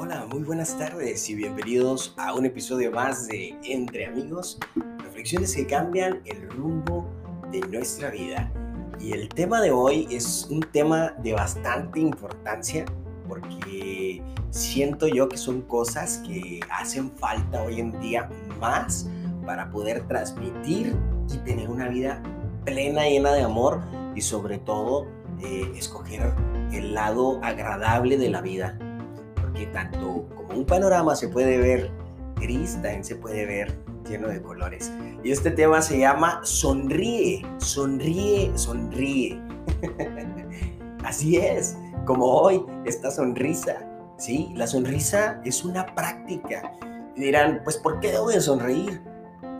Hola, muy buenas tardes y bienvenidos a un episodio más de Entre Amigos, reflexiones que cambian el rumbo de nuestra vida. Y el tema de hoy es un tema de bastante importancia porque siento yo que son cosas que hacen falta hoy en día más para poder transmitir y tener una vida plena, llena de amor y sobre todo eh, escoger el lado agradable de la vida que tanto como un panorama se puede ver gris, también se puede ver lleno de colores. Y este tema se llama Sonríe, sonríe, sonríe. Así es, como hoy, esta sonrisa. Sí, la sonrisa es una práctica. Dirán, pues ¿por qué debo de sonreír?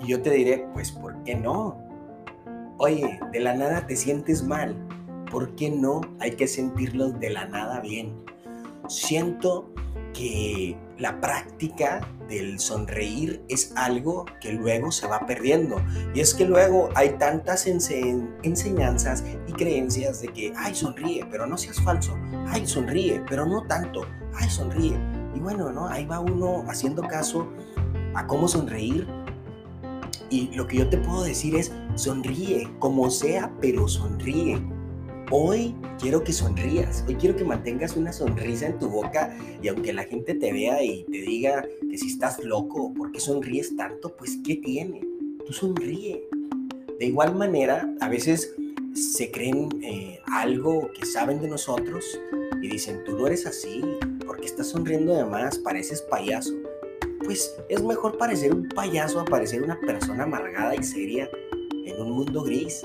Y yo te diré, pues ¿por qué no? Oye, de la nada te sientes mal. ¿Por qué no hay que sentirlo de la nada bien? Siento que la práctica del sonreír es algo que luego se va perdiendo. Y es que luego hay tantas enseñanzas y creencias de que, ay, sonríe, pero no seas falso. Ay, sonríe, pero no tanto. Ay, sonríe. Y bueno, ¿no? Ahí va uno haciendo caso a cómo sonreír. Y lo que yo te puedo decir es, sonríe, como sea, pero sonríe Hoy quiero que sonrías, hoy quiero que mantengas una sonrisa en tu boca y aunque la gente te vea y te diga que si estás loco, ¿por qué sonríes tanto? Pues ¿qué tiene? Tú sonríe. De igual manera, a veces se creen eh, algo que saben de nosotros y dicen, tú no eres así, porque estás sonriendo de más, pareces payaso. Pues es mejor parecer un payaso a parecer una persona amargada y seria en un mundo gris.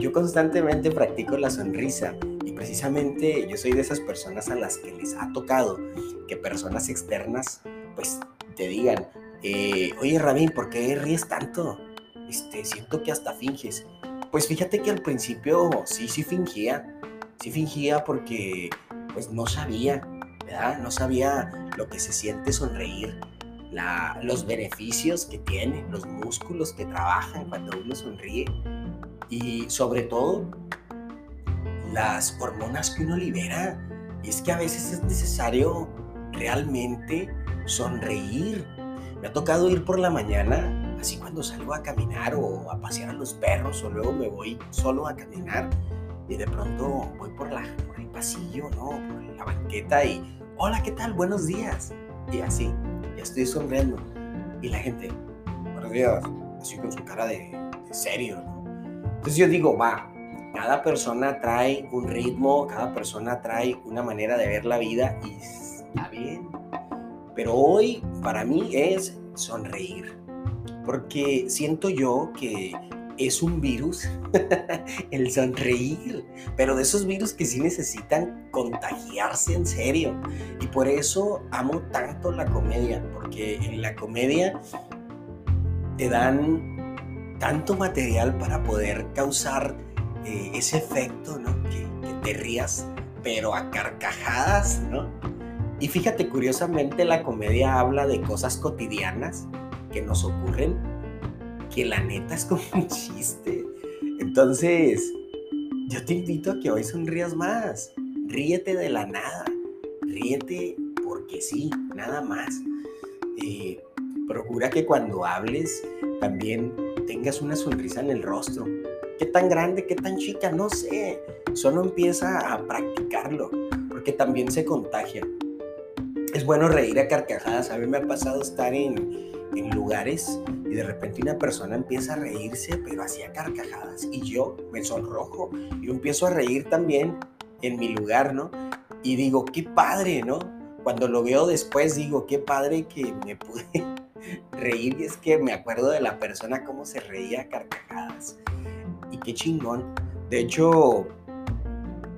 Yo constantemente practico la sonrisa y precisamente yo soy de esas personas a las que les ha tocado que personas externas pues te digan, eh, oye Rabín, ¿por qué ríes tanto? Este, siento que hasta finges. Pues fíjate que al principio sí, sí fingía, sí fingía porque pues no sabía, ¿verdad? No sabía lo que se siente sonreír, los beneficios que tiene, los músculos que trabajan cuando uno sonríe y sobre todo las hormonas que uno libera. Es que a veces es necesario realmente sonreír. Me ha tocado ir por la mañana, así cuando salgo a caminar o a pasear a los perros o luego me voy solo a caminar y de pronto voy por, la, por el pasillo, ¿no? Por la banqueta y, hola, ¿qué tal? Buenos días. Y así, ya estoy sonriendo. Y la gente, buenos días, así con su cara de, de serio, ¿no? Entonces yo digo, va, cada persona trae un ritmo, cada persona trae una manera de ver la vida y está bien. Pero hoy para mí es sonreír, porque siento yo que es un virus el sonreír, pero de esos virus que sí necesitan contagiarse en serio. Y por eso amo tanto la comedia, porque en la comedia te dan tanto material para poder causar eh, ese efecto, ¿no? Que, que, te rías, pero a carcajadas, ¿no? Y fíjate, curiosamente la comedia habla de cosas cotidianas que nos ocurren, que la neta es como un chiste. Entonces, yo te invito a que hoy sonrías más. Ríete de la nada. Ríete porque sí, nada más. Eh, procura que cuando hables también tengas una sonrisa en el rostro. ¿Qué tan grande, qué tan chica? No sé. Solo empieza a practicarlo, porque también se contagia. Es bueno reír a carcajadas. A mí me ha pasado estar en, en lugares y de repente una persona empieza a reírse, pero hacía carcajadas. Y yo me sonrojo. Yo empiezo a reír también en mi lugar, ¿no? Y digo, qué padre, ¿no? Cuando lo veo después, digo, qué padre que me pude reír y es que me acuerdo de la persona cómo se reía a carcajadas. Y qué chingón. De hecho,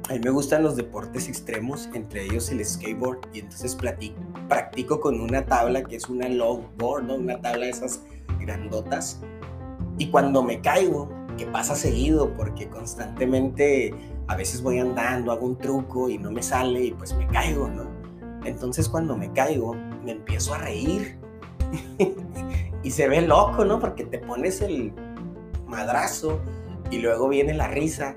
a mí me gustan los deportes extremos, entre ellos el skateboard, y entonces practico con una tabla que es una longboard, ¿no? una tabla de esas grandotas. Y cuando me caigo, que pasa seguido, porque constantemente a veces voy andando, hago un truco y no me sale y pues me caigo, ¿no? Entonces cuando me caigo, me empiezo a reír y se ve loco, ¿no? Porque te pones el madrazo y luego viene la risa,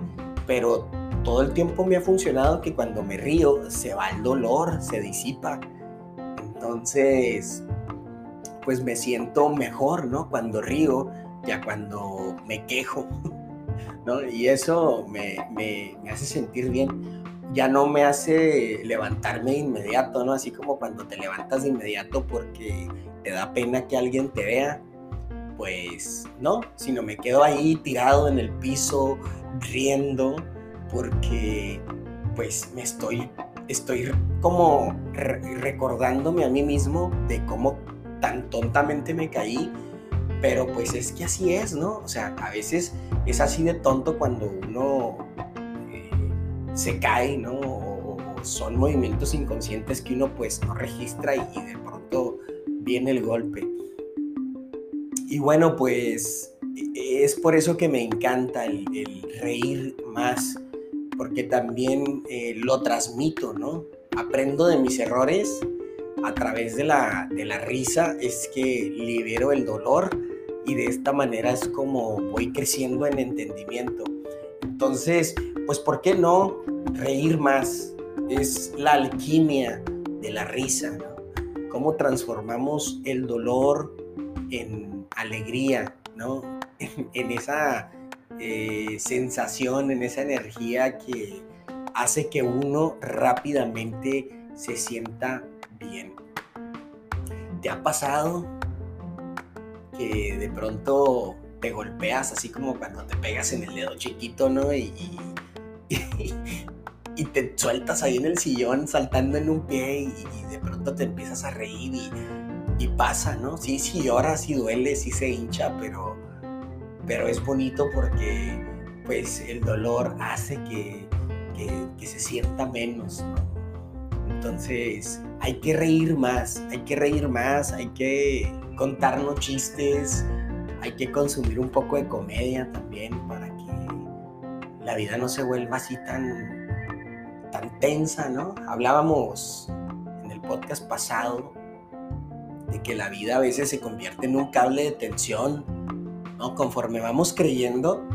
pero todo el tiempo me ha funcionado que cuando me río se va el dolor, se disipa. Entonces, pues me siento mejor, ¿no? Cuando río, ya cuando me quejo, ¿no? Y eso me, me, me hace sentir bien ya no me hace levantarme de inmediato, ¿no? Así como cuando te levantas de inmediato porque te da pena que alguien te vea, pues no, sino me quedo ahí tirado en el piso, riendo, porque pues me estoy, estoy como recordándome a mí mismo de cómo tan tontamente me caí, pero pues es que así es, ¿no? O sea, a veces es así de tonto cuando uno se cae, ¿no? Son movimientos inconscientes que uno pues no registra y, de pronto viene el golpe. Y bueno, pues es por eso que me encanta el reír más porque también eh, lo transmito, ¿no? Aprendo de mis errores a través de la, de la risa, es que libero el dolor y de esta manera es como voy creciendo en entendimiento. Entonces, pues, ¿por qué no reír más? Es la alquimia de la risa, ¿no? Cómo transformamos el dolor en alegría, ¿no? en esa eh, sensación, en esa energía que hace que uno rápidamente se sienta bien. ¿Te ha pasado que de pronto te golpeas así como cuando te pegas en el dedo chiquito, ¿no? Y, y, te sueltas ahí en el sillón saltando en un pie y, de pronto te empiezas a reír y, pasa, ¿no? Sí, sí llora, sí duele, sí se hincha, pero pero es bonito porque pues el dolor hace que, se sienta menos. Entonces hay que reír más, hay que reír más, hay que contarnos chistes, hay que consumir un poco de comedia también para que la vida no se vuelva así tan, tan tensa, ¿no? Hablábamos en el podcast pasado de que la vida a veces se convierte en un cable de tensión Conforme vamos creyendo,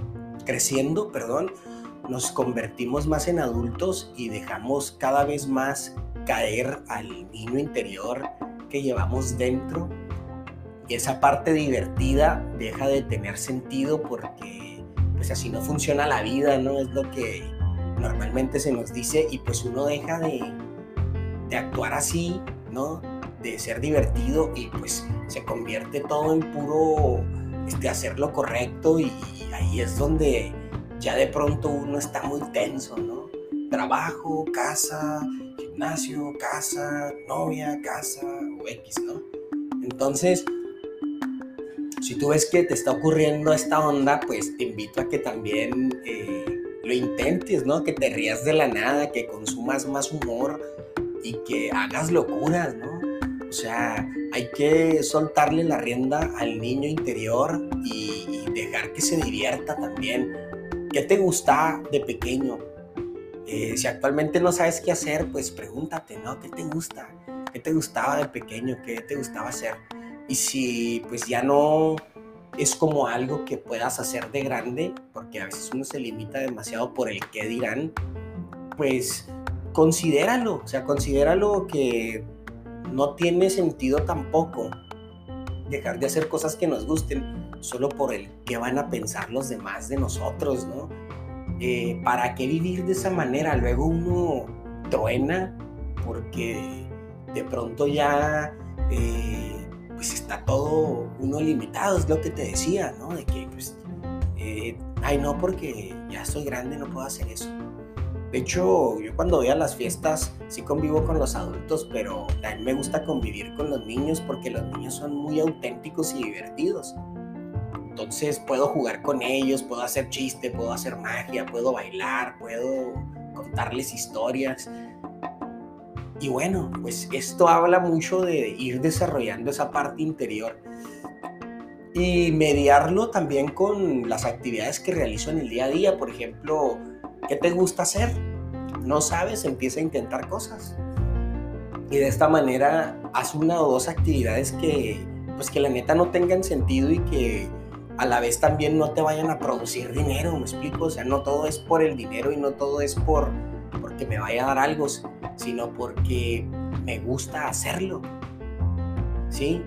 creciendo, perdón, nos convertimos más en adultos y dejamos cada vez más caer al niño interior que llevamos dentro. Y esa parte divertida deja de tener sentido porque pues así no funciona la vida, ¿no? Es lo que normalmente se nos dice y pues uno deja de, de actuar así, ¿no? De ser divertido y pues se convierte todo en puro este, hacer lo correcto y, ahí es donde ya de pronto uno está muy tenso, ¿no? Trabajo, casa, gimnasio, casa, novia, casa o X, ¿no? Entonces, si tú ves que te está ocurriendo esta onda, pues te invito a que también eh, lo intentes, ¿no? Que te rías de la nada, que consumas más humor y que hagas locuras, ¿no? O sea, hay que soltarle la rienda al niño interior y, dejar que se divierta también. ¿Qué te gusta de pequeño? Eh, si actualmente no sabes qué hacer, pues pregúntate, ¿no? ¿Qué te gusta? ¿Qué te gustaba de pequeño? ¿Qué te gustaba hacer? Y si pues ya no es como algo que puedas hacer de grande, porque a veces uno se limita demasiado por el qué dirán, pues considéralo, o sea, considéralo que no tiene sentido tampoco dejar de hacer cosas que nos gusten solo por el que van a pensar los demás de nosotros, ¿no? Eh, ¿Para qué vivir de esa manera? Luego uno truena porque de pronto ya eh, pues está todo uno limitado, es lo que te decía, ¿no? De que pues, eh, ay no, porque ya soy grande, no puedo hacer eso. De hecho, yo cuando voy a las fiestas sí convivo con los adultos, pero también me gusta convivir con los niños porque los niños son muy auténticos y divertidos. Entonces puedo jugar con ellos, puedo hacer chiste, puedo hacer magia, puedo bailar, puedo contarles historias. Y bueno, pues esto habla mucho de ir desarrollando esa parte interior y mediarlo también con las actividades que realizo en el día a día. Por ejemplo, ¿Qué te gusta hacer? No sabes, empieza a intentar cosas. Y de esta manera haz una o dos actividades que, pues que la neta no tengan sentido y que a la vez también no te vayan a producir dinero, me explico, o sea, no todo es por el dinero y no todo es por porque me vaya a dar algo, sino porque me gusta hacerlo. ¿Sí?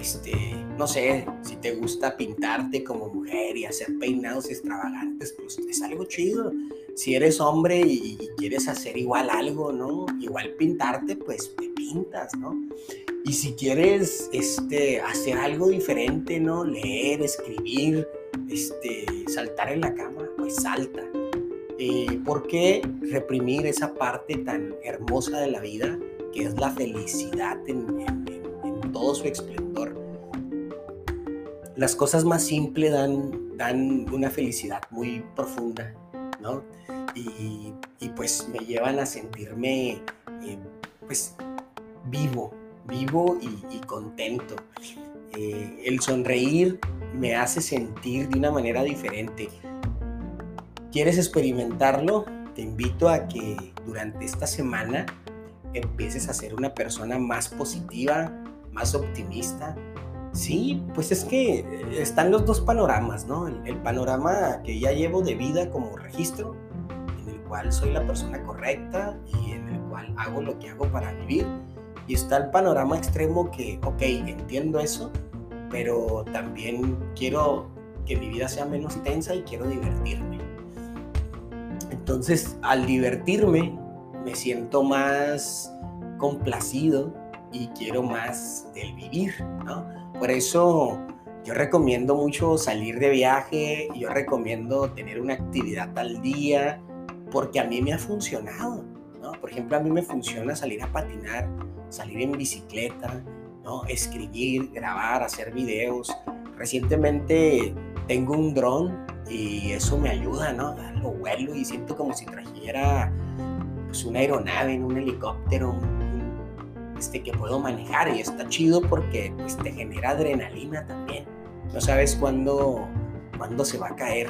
Este, no sé, si te gusta pintarte como mujer y hacer peinados extravagantes, pues es algo chido. Si eres hombre y, y quieres hacer igual algo, ¿no? Igual pintarte, pues te pintas, ¿no? Y si quieres este, hacer algo diferente, ¿no? Leer, escribir, este, saltar en la cama, pues salta. Eh, ¿Por qué reprimir esa parte tan hermosa de la vida que es la felicidad en, todo su esplendor? Las cosas más simples dan, una felicidad muy profunda, ¿no? Y, pues me llevan a sentirme eh, pues vivo, vivo y, contento. Eh, el sonreír me hace sentir de una manera diferente. ¿Quieres experimentarlo? Te invito a que durante esta semana empieces a ser una persona más positiva, más optimista. Sí, pues es que están los dos panoramas, ¿no? El, el panorama que ya llevo de vida como registro, en el cual soy la persona correcta y en el cual hago lo que hago para vivir y está el panorama extremo que, ok, entiendo eso, pero también quiero que mi vida sea menos tensa y quiero divertirme. Entonces, al divertirme, me siento más complacido y quiero más del vivir, ¿no? Por eso yo recomiendo mucho salir de viaje, yo recomiendo tener una actividad al día, porque a mí me ha funcionado, ¿no? Por ejemplo, a mí me funciona salir a patinar salir en bicicleta, ¿no? escribir, grabar, hacer videos. Recientemente tengo un dron y eso me ayuda, ¿no? Lo vuelo y siento como si trajera pues, una aeronave, un helicóptero, este, que puedo manejar y está chido porque pues, te genera adrenalina también. No sabes cuándo, cuándo se va a caer.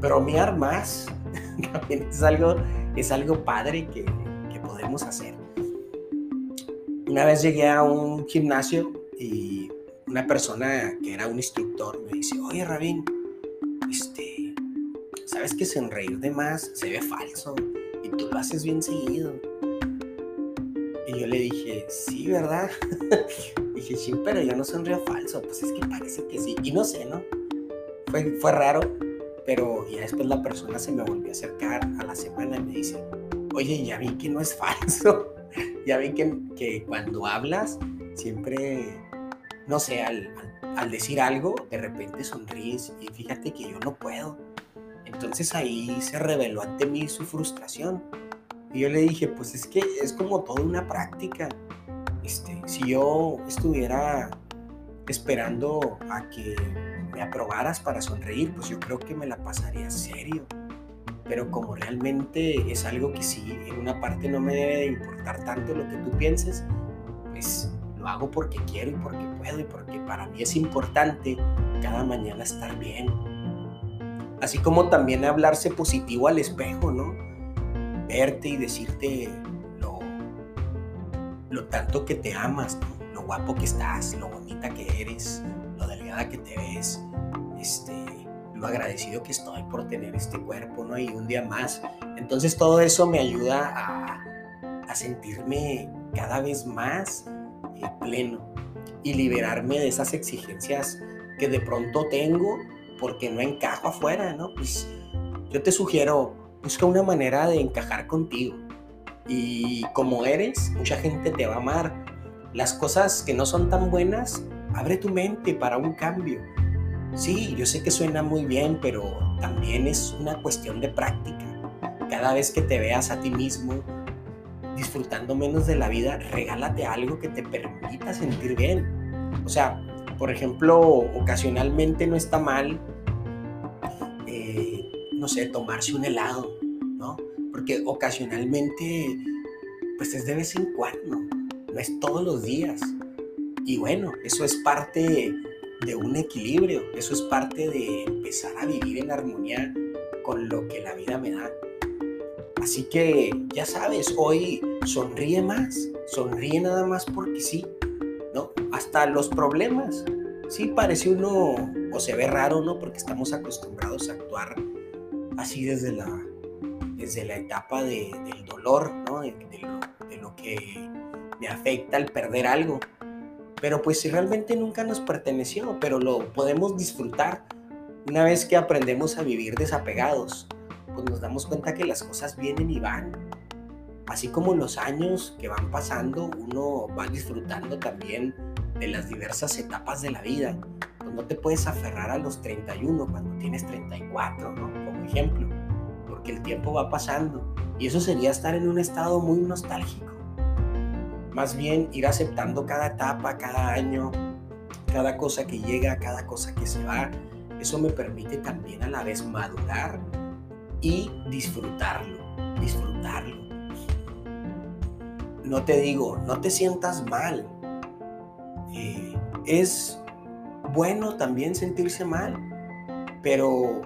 Bromear más también es algo, es algo padre que, que podemos hacer. Una vez llegué a un gimnasio y una persona que era un instructor me dice, oye Rabín, este, ¿sabes que sonreír de más se ve falso y tú lo haces bien seguido? Y yo le dije, sí, ¿verdad? dije, sí, pero yo no sonrío falso, pues es que parece que sí. Y no sé, ¿no? Fue, fue raro, pero ya después la persona se me volvió a acercar a la semana y me dice, oye, ya vi que no es falso ya ven que, cuando hablas, siempre, no sé, al, decir algo, de repente sonríes y fíjate que yo no puedo. Entonces ahí se reveló ante mí su frustración. Y yo le dije, pues es que es como toda una práctica. Este, si yo estuviera esperando a que me aprobaras para sonreír, pues yo creo que me la pasaría serio pero como realmente es algo que sí, en una parte no me debe de importar tanto lo que tú pienses, pues hago porque quiero y porque puedo y porque para mí es importante cada mañana estar bien. Así como también hablarse positivo al espejo, ¿no? Verte y decirte lo, lo tanto que te amas, lo guapo que estás, lo bonita que eres, lo delgada que te ves, este, lo agradecido que estoy por tener este cuerpo, ¿no? Y un día más. Entonces todo eso me ayuda a, sentirme cada vez más pleno y liberarme de esas exigencias que de pronto tengo porque no encajo afuera, ¿no? Pues yo te sugiero, busca una manera de encajar contigo. Y como eres, mucha gente te va a amar. Las cosas que no son tan buenas, abre tu mente para un cambio Sí, yo sé que suena muy bien, pero también es una cuestión de práctica. Cada vez que te veas a ti mismo disfrutando menos de la vida, regálate algo que te permita sentir bien. O sea, por ejemplo, ocasionalmente no está mal, eh, no sé, tomarse un helado, ¿no? Porque ocasionalmente, pues es de vez en cuando, no es todos los días. Y bueno, eso es parte de un equilibrio. Eso es parte de empezar a vivir en armonía con lo que la vida me da. Así que ya sabes, hoy sonríe más, sonríe nada más porque sí, ¿no? Hasta los problemas. Sí, parece uno o se ve raro, ¿no? Porque estamos acostumbrados a actuar así desde la, desde la etapa del dolor, ¿no? De, lo, de lo que me afecta el perder algo. Pero pues si realmente nunca nos perteneció, pero lo podemos disfrutar una vez que aprendemos a vivir desapegados, pues nos damos cuenta que las cosas vienen y van. Así como los años que van pasando, uno va disfrutando también de las diversas etapas de la vida. Pues no te puedes aferrar a los 31 cuando tienes 34, ¿no? Como ejemplo, porque el tiempo va pasando y eso sería estar en un estado muy nostálgico. Más bien ir aceptando cada etapa, cada año, cada cosa que llega, cada cosa que se va. Eso me permite también a la vez madurar y disfrutarlo, disfrutarlo. No te digo, no te sientas mal, eh, es bueno también sentirse mal, pero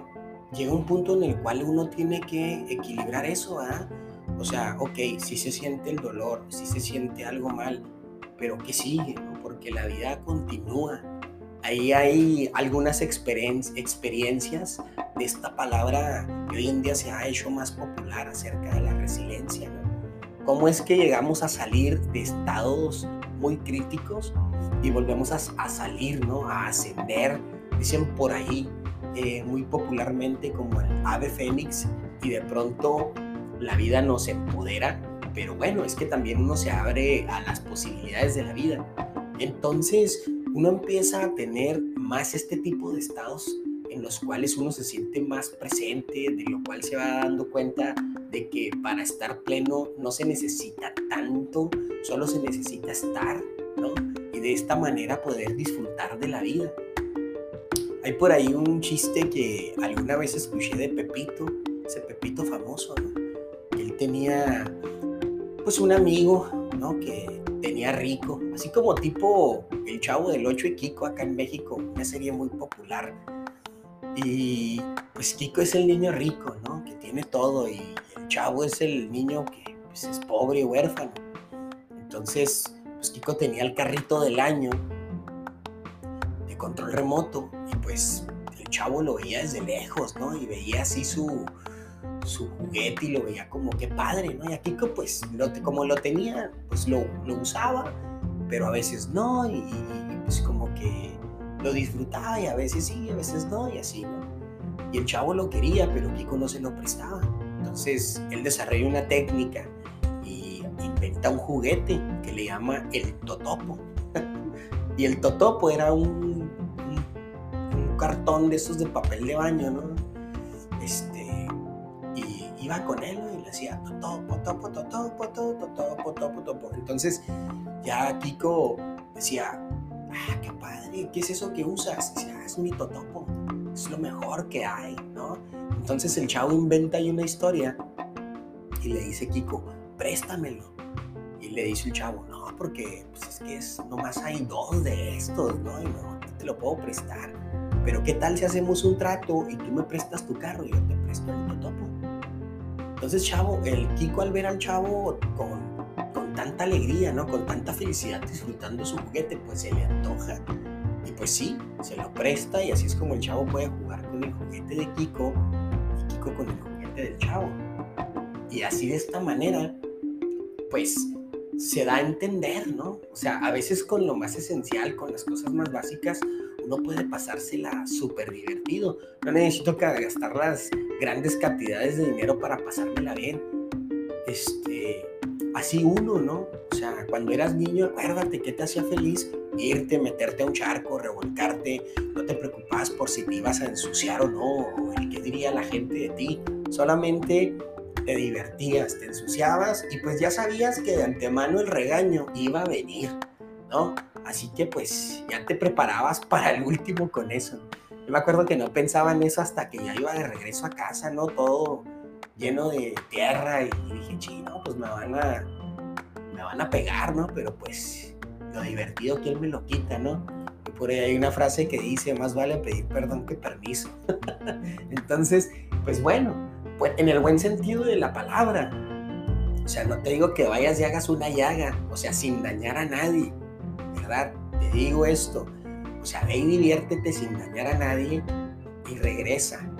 llega un punto en el cual uno tiene que equilibrar eso. O sea, ok, si se siente el dolor, si se siente algo mal, pero que sigue, Porque la vida continúa. Ahí hay algunas experiencias de esta palabra que hoy en día se ha hecho más popular acerca de la resiliencia, ¿Cómo es que llegamos a salir de estados muy críticos y volvemos a, salir, ¿no? A ascender, dicen por ahí eh, muy popularmente como el ave fénix y de pronto la vida nos empodera, pero bueno, es que también uno se abre a las posibilidades de la vida. Entonces uno empieza a tener más este tipo de estados en los cuales uno se siente más presente, de lo cual se va dando cuenta de que para estar pleno no se necesita tanto, solo se necesita estar, ¿no? Y de esta manera poder disfrutar de la vida. Hay por ahí un chiste que alguna vez escuché de Pepito, ese Pepito famoso, ¿no? Él tenía pues un amigo, ¿no? Que tenía rico, así como tipo El Chavo del Ocho y Kiko acá en México, una serie muy popular y pues Kiko es el niño rico, ¿no? Que tiene todo y el chavo es el niño que pues, es pobre huérfano. Entonces, pues Kiko tenía el carrito del año de control remoto y pues el chavo lo veía desde lejos, ¿no? Y veía así su, su juguete y lo veía como que padre, ¿no? Y a Kiko pues como lo tenía, pues lo, lo usaba, pero a veces no y pues como que lo disfrutaba y a veces sí, a veces no, y así, ¿no? Y el chavo lo quería, pero Kiko no se lo prestaba. Entonces él desarrolla una técnica y inventa un juguete que le llama el totopo. y el totopo era un, cartón de esos de papel de baño, ¿no? Este, y iba con él y le decía totopo, totopo, totopo, totopo, totopo, totopo. Entonces ya Kiko decía, ah, qué padre, ¿qué es eso que usas? Dice, ah, es mi totopo, es lo mejor que hay, ¿no? Entonces el chavo inventa ahí una historia y le dice Kiko, préstamelo. Y le dice el chavo, no, porque pues es que es, nomás hay dos de estos, ¿no? Y no, te lo puedo prestar. Pero ¿qué tal si hacemos un trato y tú me prestas tu carro y yo te presto el totopo? Entonces, chavo, el Kiko al ver al chavo con tanta alegría, ¿no? Con tanta felicidad disfrutando su juguete, pues se le antoja. Y pues sí, se lo presta y así es como el chavo puede jugar con el juguete de Kiko y Kiko con el juguete del chavo. Y así de esta manera, pues se da a entender, ¿no? O sea, a veces con lo más esencial, con las cosas más básicas, uno puede pasársela súper divertido. No necesito gastar las grandes cantidades de dinero para pasármela bien. Este, así uno, ¿no? O sea, cuando eras niño, acuérdate que te hacía feliz irte, meterte a un charco, revolcarte, no te preocupabas por si te ibas a ensuciar o no, o el que diría la gente de ti, solamente te divertías, te ensuciabas y pues ya sabías que de antemano el regaño iba a venir, ¿no? Así que pues ya te preparabas para el último con eso. Yo me acuerdo que no pensaba en eso hasta que ya iba de regreso a casa, ¿no? Todo lleno de tierra y dije, chino, pues me van a, me van a pegar, ¿no? Pero pues lo divertido que él me lo quita, ¿no? Y por ahí hay una frase que dice, más vale pedir perdón que permiso. Entonces, pues bueno, pues en el buen sentido de la palabra. O sea, no te digo que vayas y hagas una llaga, o sea, sin dañar a nadie, ¿verdad? Te digo esto. O sea, ve y diviértete sin dañar a nadie y regresa.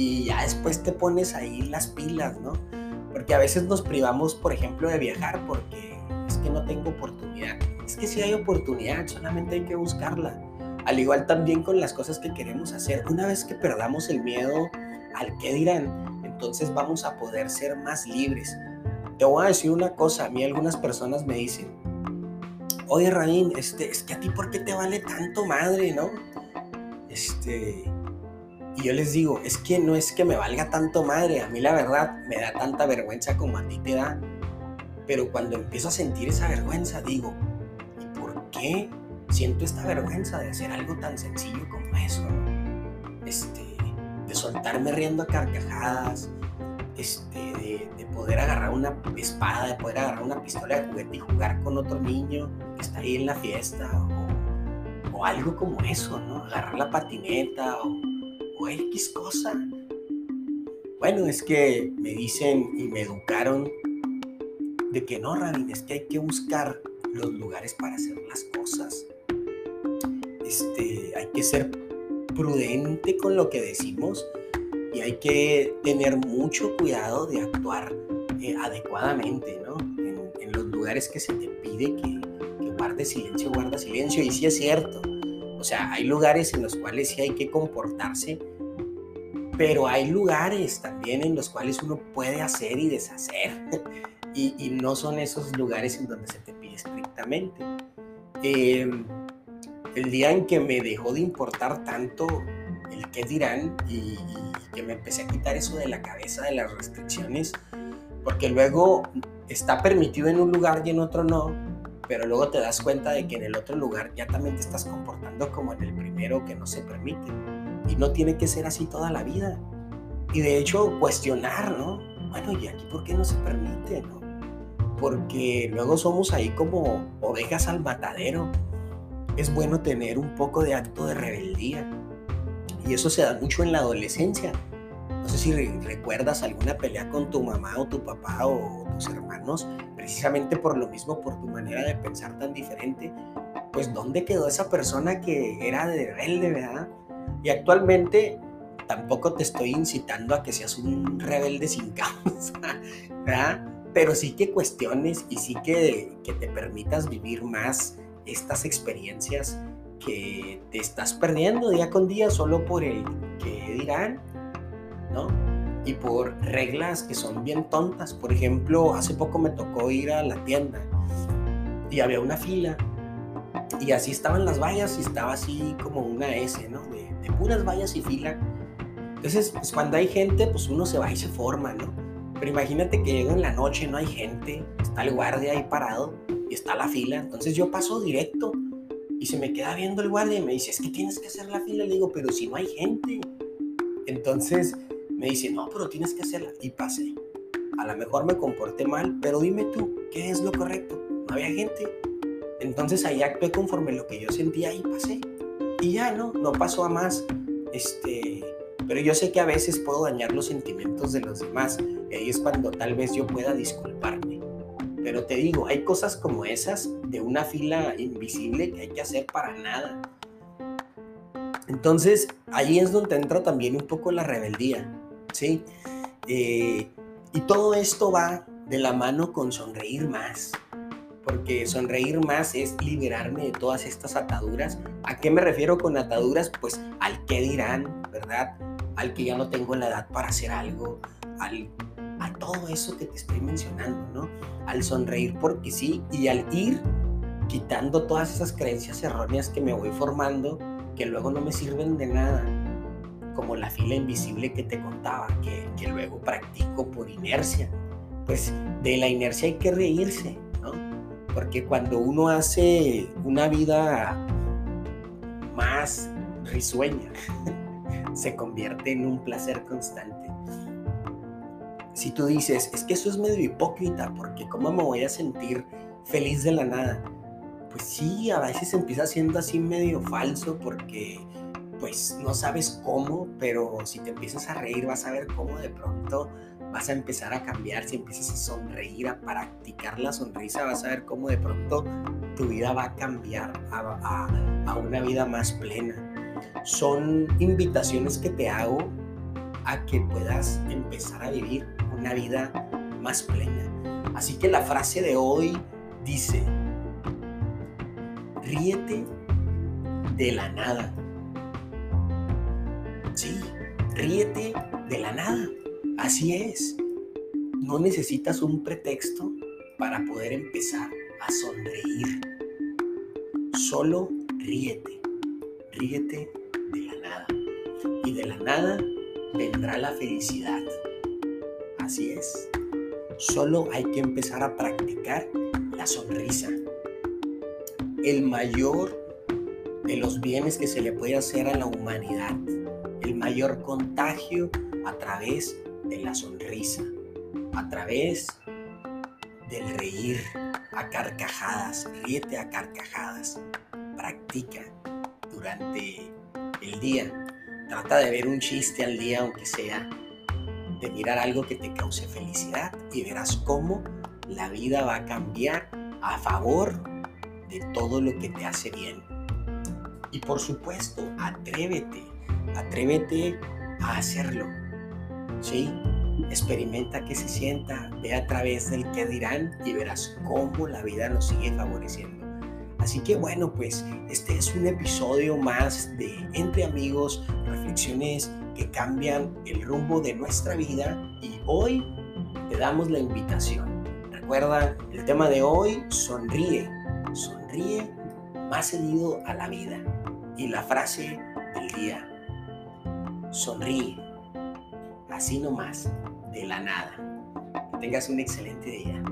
Y ya después te pones ahí las pilas, ¿no? Porque a veces nos privamos, por ejemplo, de viajar porque es que no tengo oportunidad. Es que si hay oportunidad, solamente hay que buscarla. Al igual también con las cosas que queremos hacer. Una vez que perdamos el miedo al qué dirán, entonces vamos a poder ser más libres. Te voy a decir una cosa, a mí algunas personas me dicen, oye Radín, este, es que a ti por qué te vale tanto madre, ¿no? Este, y yo les digo, es que no es que me valga tanto madre, a mí la verdad me da tanta vergüenza como a ti te da. Pero cuando empiezo a sentir esa vergüenza, digo, ¿y por qué siento esta vergüenza de hacer algo tan sencillo como eso? Este, de soltarme riendo a carcajadas, este, de, de, poder agarrar una espada, de poder agarrar una pistola de juguete y jugar con otro niño que está ahí en la fiesta, o, o algo como eso, ¿no? Agarrar la patineta, o, o X cosa. Bueno, es que me dicen y me educaron de que no, Rabin, es que hay que buscar los lugares para hacer las cosas. Este, hay que ser prudente con lo que decimos y hay que tener mucho cuidado de actuar eh, adecuadamente, ¿no? En, los lugares que se te pide que, que silencio, guarda silencio. Y sí es cierto. O sea, hay lugares en los cuales sí hay que comportarse, pero hay lugares también en los cuales uno puede hacer y deshacer. y, no son esos lugares en donde se te pide estrictamente. Eh, el día en que me dejó de importar tanto el qué dirán y, que me empecé a quitar eso de la cabeza de las restricciones, porque luego está permitido en un lugar y en otro no, pero luego te das cuenta de que en el otro lugar ya también te estás comportando como en el primero que no se permite. Y no tiene que ser así toda la vida. Y de hecho cuestionar, ¿no? Bueno, ¿y aquí por qué no se permite, no? Porque luego somos ahí como ovejas al matadero es bueno tener un poco de acto de rebeldía. Y eso se da mucho en la adolescencia. No sé si recuerdas alguna pelea con tu mamá o tu papá o tus hermanos, precisamente por lo mismo, por tu manera de pensar tan diferente. Pues ¿dónde quedó esa persona que era de rebelde, verdad? Y actualmente tampoco te estoy incitando a que seas un rebelde sin causa, ¿verdad? Pero sí que cuestiones y sí que, que te permitas vivir más estas experiencias que te estás perdiendo día con día solo por el que dirán, ¿no? Y por reglas que son bien tontas. Por ejemplo, hace poco me tocó ir a la tienda y había una fila y así estaban las vallas y estaba así como una S, ¿no? De, de puras vallas y fila. Entonces, pues cuando hay gente, pues uno se va y se forma, ¿no? Pero imagínate que llega en la noche, no hay gente, está el guardia ahí parado y está la fila. Entonces yo paso directo y se me queda viendo el guardia y me dice, es que tienes que hacer la fila. Le digo, pero si no hay gente. Entonces me dice, no, pero tienes que hacerla. Y pasé. A lo mejor me comporté mal, pero dime tú, ¿qué es lo correcto? No había gente. Entonces ahí actué conforme lo que yo sentía y pasé. Y ya no, no pasó a más. Este, pero yo sé que a veces puedo dañar los sentimientos de los demás. Y ahí es cuando tal vez yo pueda disculparme. Pero te digo, hay cosas como esas de una fila invisible que hay que hacer para nada. Entonces, ahí es donde entra también un poco la rebeldía, ¿sí? Eh, y todo esto va de la mano con sonreír más, porque sonreír más es liberarme de todas estas ataduras. ¿A qué me refiero con ataduras? Pues al qué dirán, ¿verdad? Al que ya no tengo la edad para hacer algo, al a todo eso que te estoy mencionando, ¿no? Al sonreír porque sí y al ir quitando todas esas creencias erróneas que me voy formando, que luego no me sirven de nada, como la fila invisible que te contaba, que, luego practico por inercia. Pues de la inercia hay que reírse, ¿no? Porque cuando uno hace una vida más risueña, se convierte en un placer constante si tú dices, es que eso es medio hipócrita, porque ¿cómo me voy a sentir feliz de la nada? Pues sí, a veces empieza siendo así medio falso, porque pues no sabes cómo, pero si te empiezas a reír vas a ver cómo de pronto vas a empezar a cambiar, si empiezas a sonreír, a practicar la sonrisa, vas a ver cómo de pronto tu vida va a cambiar a, a una vida más plena. Son invitaciones que te hago a que puedas empezar a vivir una vida más plena. Así que la frase de hoy dice, ríete de la nada. Ríete de la nada. Así es. No necesitas un pretexto para poder empezar a sonreír. Solo ríete. Ríete de la nada. Y de la nada vendrá la felicidad. Así es. Solo hay que empezar a practicar la sonrisa. El mayor de los bienes que se le puede hacer a la humanidad. El mayor contagio a través de la sonrisa. A través del reír a carcajadas. Ríete a carcajadas. Practica durante el día. Trata de ver un chiste al día, aunque sea, de mirar algo que te cause felicidad y verás cómo la vida va a cambiar a favor de todo lo que te hace bien. Y por supuesto, atrévete, atrévete a hacerlo. ¿Sí? Experimenta qué se sienta, ve a través del que dirán y verás cómo la vida nos sigue favoreciendo. Así que bueno, pues este es un episodio más de Entre Amigos, reflexiones que cambian el rumbo de nuestra vida y hoy te damos la invitación. Recuerda, el tema de hoy, sonríe, sonríe más seguido a la vida. Y la frase del día, sonríe, así nomás, de la nada. Que tengas un excelente día.